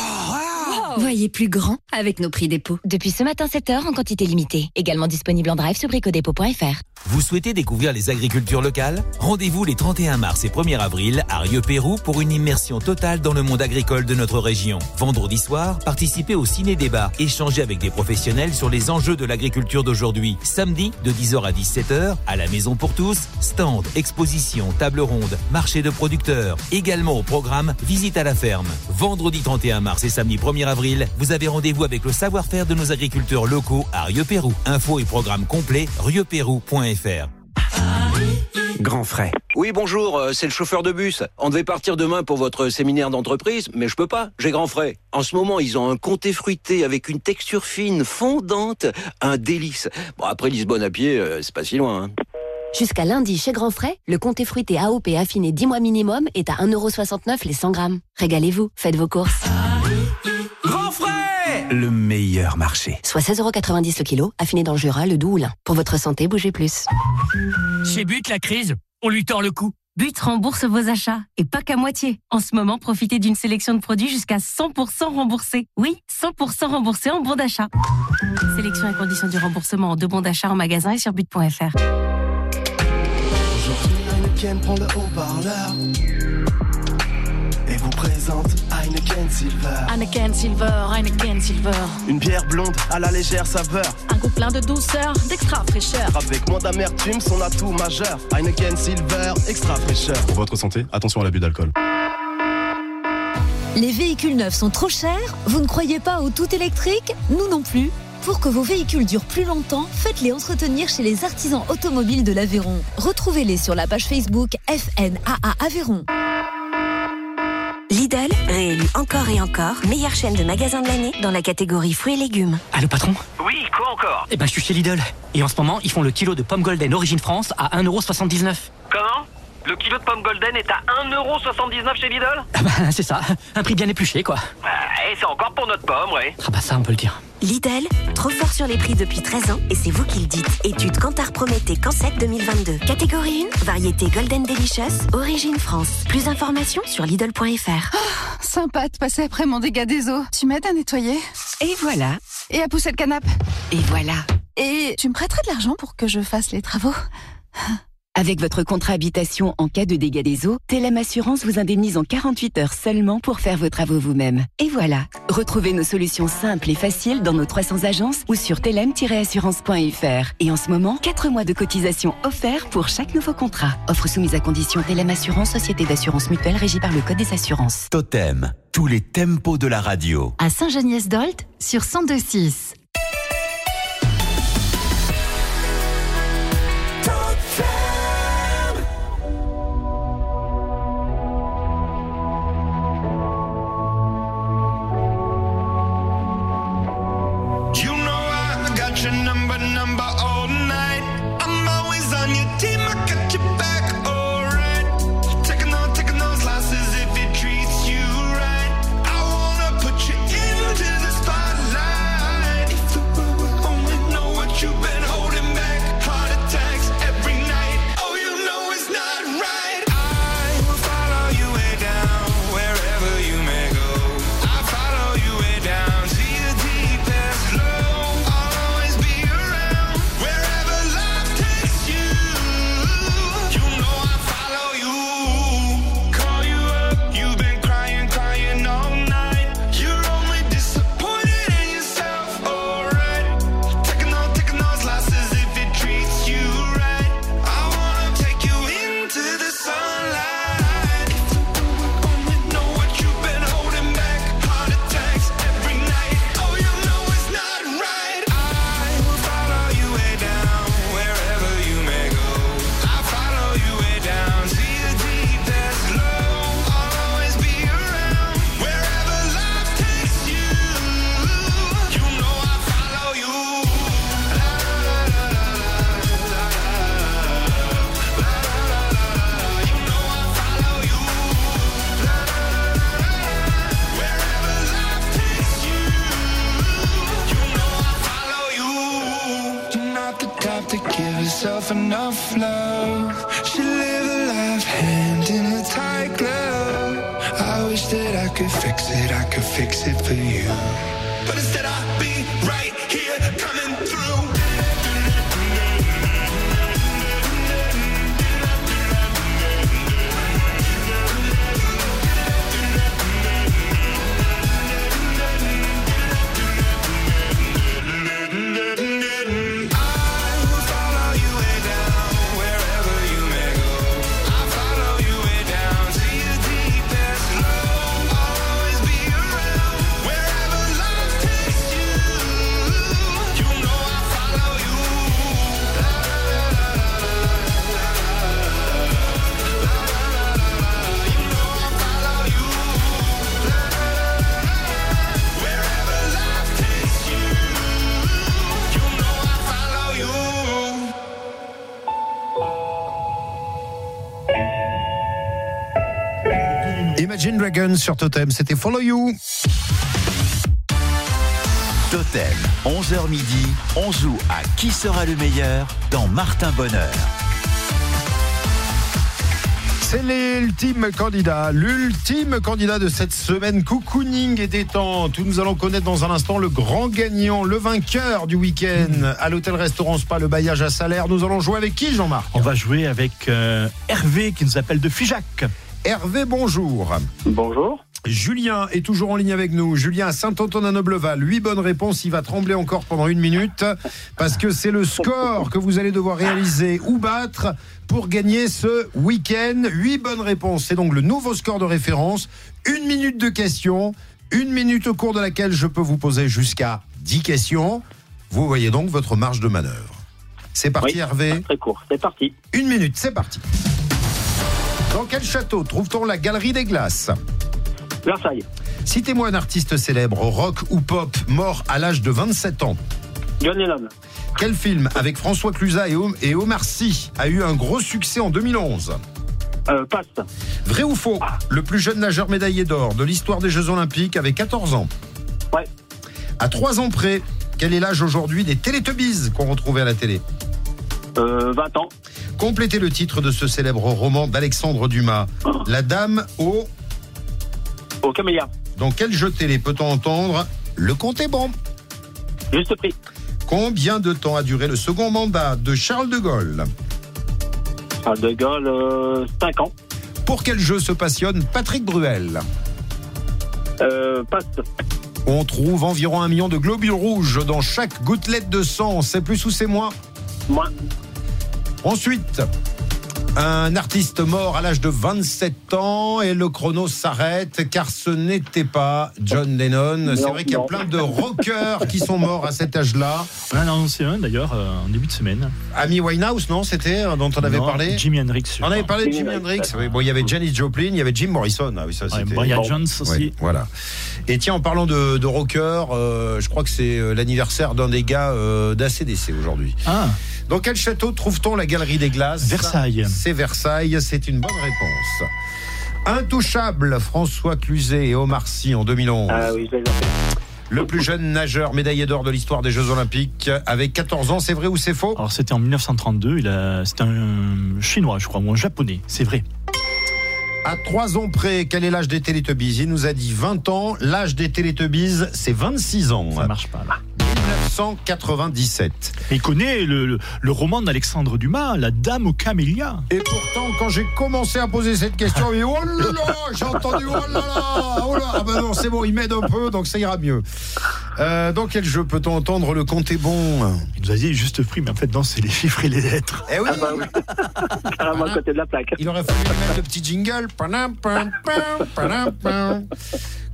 Voyez plus grand avec nos prix dépôt. Depuis ce matin 7h en quantité limitée. Également disponible en drive sur bricodépôt.fr.
Vous souhaitez découvrir les agricultures locales? Rendez-vous les 31 mars et 1er avril à Rieux-Pérou pour une immersion totale dans le monde agricole de notre région. Vendredi soir, participez au ciné-débat, échangez avec des professionnels sur les enjeux de l'agriculture d'aujourd'hui. Samedi, de 10h à 17h, à la Maison pour tous, stand, exposition, table ronde, marché de producteurs. Également au programme, visite à la ferme. Vendredi 31 mars et samedi 1er avril, vous avez rendez-vous avec le savoir-faire de nos agriculteurs locaux à Rieux-Pérou. Info et programme complet, rieuxpérou.fr.
Grand frais. Oui, bonjour, euh, c'est le chauffeur de bus. On devait partir demain pour votre séminaire d'entreprise, mais je peux pas, j'ai grand frais. En ce moment, ils ont un comté fruité avec une texture fine, fondante, un délice. Bon, après Lisbonne à pied, euh, c'est pas si loin. hein.
Jusqu'à lundi chez Grand Frais, le comté fruité AOP affiné 10 mois minimum est à 1,69€ les 100 grammes. Régalez-vous, faites vos courses.
Frais Le meilleur marché.
Soit 16,90€ le kilo, affiné dans le Jura, le Doubs ou l'Ain. Pour votre santé, bougez plus.
Chez But, la crise, on lui tord le cou. But rembourse vos achats, et pas qu'à moitié. En ce moment, profitez d'une sélection de produits jusqu'à 100% remboursés. Oui, 100% remboursés en bon d'achat. Sélection et conditions du remboursement en deux bons d'achat en magasin et sur but.fr.
Prend le haut-parleur présente Heineken Silver.
Heineken Silver, Heineken Silver.
Une bière blonde à la légère saveur.
Un goût plein de douceur, d'extra fraîcheur.
Avec moins d'amertume, son atout majeur. Heineken Silver, extra fraîcheur.
Pour votre santé, attention à l'abus d'alcool.
Les véhicules neufs sont trop chers Vous ne croyez pas au tout électrique? Nous non plus. Pour que vos véhicules durent plus longtemps, faites-les entretenir chez les artisans automobiles de l'Aveyron. Retrouvez-les sur la page Facebook FNAA Aveyron.
Lidl, réélu encore et encore, meilleure chaîne de magasins de l'année dans la catégorie fruits et légumes.
Allô patron?
Oui, quoi encore?
Eh ben je suis chez Lidl. Et en ce moment, ils font le kilo de pommes golden origine France à 1,79€.
Le kilo de pommes golden est à 1,79€ chez Lidl
Ah bah c'est ça, un prix bien épluché quoi.
Ouais, c'est encore pour notre pomme, ouais.
Ah bah ça on peut le dire.
Lidl, trop fort sur les prix depuis 13 ans et c'est vous qui le dites. Étude Kantar Prométhée Cansec 2022. Catégorie 1, variété Golden Delicious, origine France. Plus d'informations sur Lidl.fr.
Sympa de passer après mon dégât des eaux. Tu m'aides à nettoyer?
Et voilà.
Et à pousser le canapé?
Et voilà.
Et tu me prêterais de l'argent pour que je fasse les travaux?
Avec votre contrat habitation en cas de dégâts des eaux, Telem Assurance vous indemnise en 48 heures seulement pour faire vos travaux vous-même. Et voilà, retrouvez nos solutions simples et faciles dans nos 300 agences ou sur telem-assurance.fr. Et en ce moment, 4 mois de cotisation offerts pour chaque nouveau contrat. Offre soumise à condition Telem Assurance, société d'assurance mutuelle régie par le Code des assurances.
Totem, tous les tempos de la radio.
À Saint-Geniès-d'Olt sur 102.6.
Sur Totem, c'était Follow You.
Totem, 11h midi, on joue à Qui sera le meilleur dans Martin Bonheur.
C'est l'ultime candidat, l'ultime candidat de cette semaine cocooning et détente où nous allons connaître dans un instant le grand gagnant, le vainqueur du week-end à l'hôtel-restaurant Spa, le bailliage à salaire. Nous allons jouer avec qui, Jean-Marc?
On va jouer avec euh, Hervé qui nous appelle de Figeac.
Hervé, bonjour.
Bonjour.
Julien est toujours en ligne avec nous. Julien à Saint-Antonin-Nobleval. 8 bonnes réponses. Il va trembler encore pendant une minute parce que c'est le score que vous allez devoir réaliser ou battre pour gagner ce week-end. 8 bonnes réponses. C'est donc le nouveau score de référence. Une minute de questions. Une minute au cours de laquelle je peux vous poser jusqu'à 10 questions. Vous voyez donc votre marge de manœuvre. C'est parti,
Oui,
Hervé
Très court, c'est parti.
Une minute, c'est parti. Dans quel château trouve-t-on la Galerie des Glaces
Versailles.
Citez-moi un artiste célèbre, rock ou pop, mort à l'âge de 27 ans.
John Lennon.
Quel film avec François Cluzat et, Om- et Omar Sy a eu un gros succès en 2011
Euh, passe.
Vrai ou faux Le plus jeune nageur médaillé d'or de l'histoire des Jeux Olympiques avait 14 ans.
Ouais.
À 3 ans près, quel est l'âge aujourd'hui des Télétubbies qu'on retrouvait à la télé?
Euh, 20 ans.
Complétez le titre de ce célèbre roman d'Alexandre Dumas. La Dame au...
Au camélia.
Dans quel jeu télé peut-on entendre Le compte est bon
Juste prix.
Combien de temps a duré le second mandat de Charles de Gaulle
Charles de Gaulle, euh, 5 ans.
Pour quel jeu se passionne Patrick Bruel
Euh, passe.
On trouve environ un million de globules rouges dans chaque gouttelette de sang. C'est plus ou c'est moins
Moins.
Ensuite, Un artiste mort à l'âge de 27 ans et le chrono s'arrête car ce n'était pas John Lennon. C'est vrai qu'il y a
non.
plein de rockers qui sont morts à cet âge-là.
On en a annoncé un d'ailleurs euh, en début de semaine.
Amy Winehouse, non C'était euh, dont on avait
Non,
parlé
Jimi Hendrix.
On avait parlé de Jimi Hendrix. Oui, bon, il y avait Janis Joplin, il y avait Jim Morrison. Ah oui, ça,
Ouais, Brian. Jones aussi.
Oui, voilà. Et tiens, en parlant de, de rocker, euh, je crois que c'est euh, l'anniversaire d'un des gars euh, d'ACDC aujourd'hui.
Ah.
Dans quel château trouve-t-on la galerie des glaces?
Versailles.
C'est Versailles, c'est une bonne réponse. Intouchable, François Cluzet et Omar Sy en 2011.
Ah oui, je.
Le plus jeune nageur médaillé d'or de l'histoire des Jeux Olympiques, avec 14 ans, c'est vrai ou c'est faux?
Alors c'était en 1932, il a- c'est un chinois je crois, ou un japonais, c'est vrai.
À 3 ans près, quel est l'âge des Télétubbies Il nous a dit 20 ans. L'âge des Télétubbies, c'est 26 ans.
Ça marche pas là.
1997.
Il connaît le, le- le roman d'Alexandre Dumas, La Dame aux camélias.
Et pourtant, quand j'ai commencé à poser cette question, il dit, oh là là, j'ai entendu oh là là, oh là. Ah ben non, c'est bon, il m'aide un peu, donc ça ira mieux. Euh, dans quel jeu peut-on entendre le compte est bon?
Il nous a dit juste prix, mais en fait non, c'est les chiffres et les lettres.
Eh oui,
Ah bah oui. À côté de la plaque.
il aurait fallu mettre le petit jingle.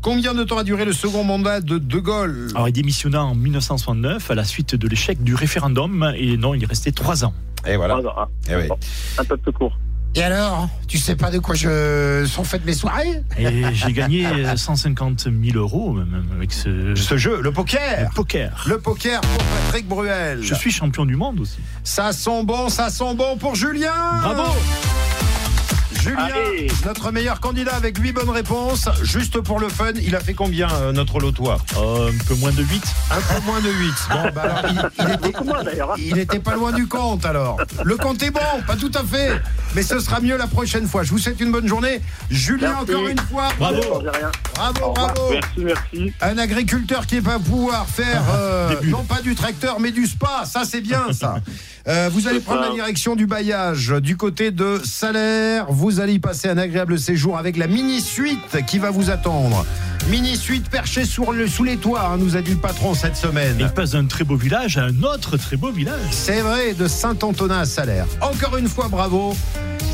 Combien de temps a duré le second mandat de De Gaulle
Alors il démissionna en 1969 à la suite de l'échec du référendum et non, il est resté trois ans.
Et voilà.
Ah, non, ah,
Eh oui.
bon, un peu plus court.
Et alors Tu sais pas de quoi je sont faites mes soirées?
Et j'ai gagné euh, 150 000 euros même avec ce,
Ce jeu, le poker
le poker.
Le poker pour Patrick Bruel.
Je suis champion du monde aussi.
Ça sent bon, ça sent bon pour Julien
Bravo
Julien,
Allez.
notre meilleur candidat avec 8 bonnes réponses. Juste pour le fun, il a fait combien euh, notre lotois
Euh, Un peu moins de 8.
Un peu moins de 8. Bon, bah alors, il, il était,
Beaucoup moins d'ailleurs. hein.
il était pas loin du compte alors. Le compte est bon, pas tout à fait. Mais ce sera mieux la prochaine fois. Je vous souhaite une bonne journée. Julien,
Merci.
encore une fois.
Bravo.
Bravo, bravo.
Merci, merci.
Un agriculteur qui va pouvoir faire euh,
Des bulles.
non pas du tracteur mais du spa, ça c'est bien ça. Euh, vous allez prendre
ça.
la direction du bailliage du côté de Salaire. Vous allez y passer un agréable séjour avec la mini suite qui va vous attendre. Mini suite perchée sur le, sous les toits, hein, nous a dit le patron cette
Et
semaine.
il passe d'un très beau village à un autre très beau village.
C'est vrai, de Saint-Antonin à Salaire. Encore une fois, bravo.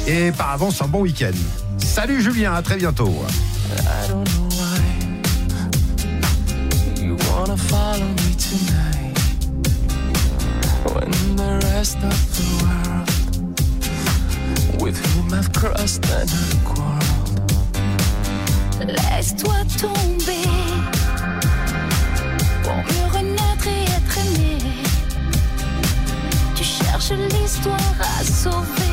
Et par avance, un bon week-end. Salut Julien, à très bientôt.
I don't know why you wanna follow me tonight when the rest of the world with whom I've crossed and quarreled.
Laisse-toi tomber pour mieux renaître et être aimé. Tu cherches l'histoire à sauver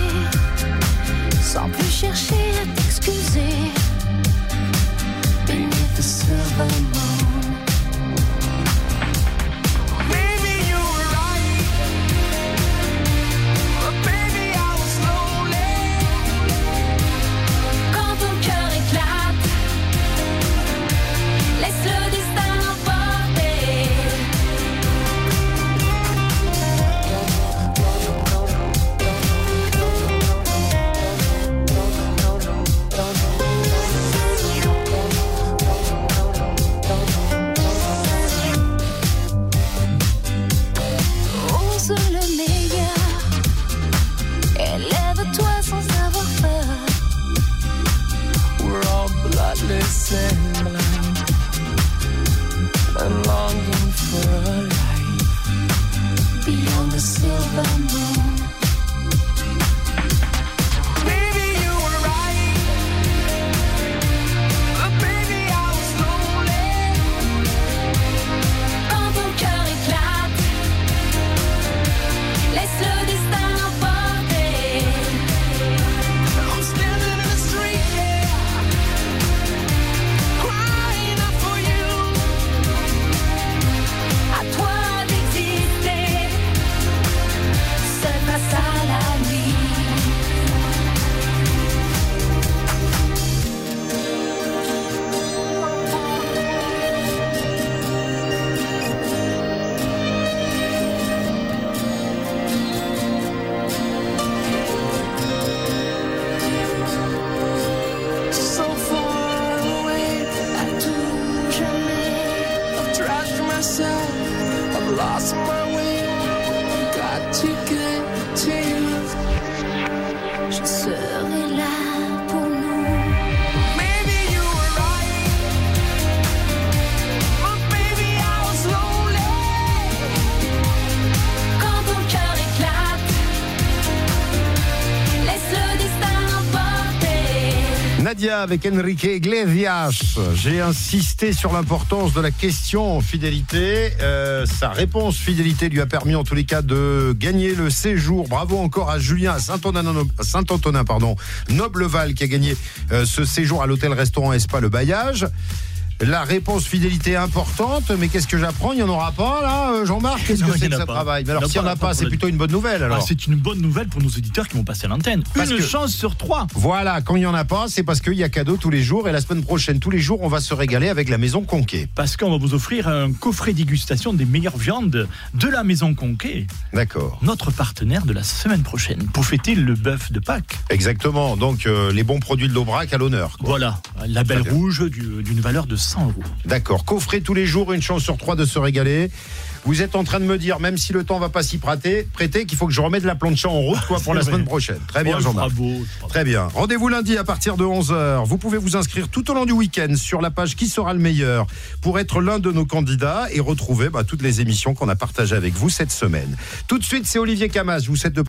Avec Enrique Iglesias. J'ai insisté sur l'importance de la question fidélité. Euh, sa réponse fidélité lui a permis en tous les cas de gagner le séjour. Bravo encore à Julien Saint-Antonin pardon, Nobleval qui a gagné euh, ce séjour à l'hôtel-restaurant Espa Le Bailliage. La réponse fidélité est importante, mais qu'est-ce que j'apprends? Il n'y en aura pas là, euh, Jean-Marc? Qu'est-ce que c'est que
en a
ce
pas.
travail Mais
Il y en
Alors s'il n'y en
pas,
a
pas
c'est plutôt une bonne nouvelle alors.
Ah, c'est une bonne nouvelle pour nos auditeurs qui vont passer à l'antenne.
Parce
Une
que-
chance sur trois.
Voilà, quand il n'y en a pas, c'est parce qu'il y a cadeau tous les jours et la semaine prochaine, tous les jours, on va se régaler avec la maison Conquet.
Parce qu'on va vous offrir un coffret dégustation des meilleures viandes de la maison Conquet.
D'accord.
Notre partenaire de la semaine prochaine pour fêter le bœuf de Pâques.
Exactement, donc euh, les bons produits de l'Aubrac à l'honneur.
Voilà, la belle rouge du- d'une valeur de 100 euros.
D'accord, coffret tous les jours, une chance sur trois de se régaler. Vous êtes en train de me dire, même si le temps va pas s'y prêter, prêter, qu'il faut que je remette la plancha en route quoi, pour la
vrai.
semaine prochaine. Très bien,
Oh,
Jean-Marc.
beau.
Très bien. Rendez-vous lundi à partir de 11h. Vous pouvez vous inscrire tout au long du week-end sur la page Qui sera le meilleur pour être l'un de nos candidats et retrouver bah, toutes les émissions qu'on a partagées avec vous cette semaine. Tout de suite, c'est Olivier Camas. Je vous souhaite de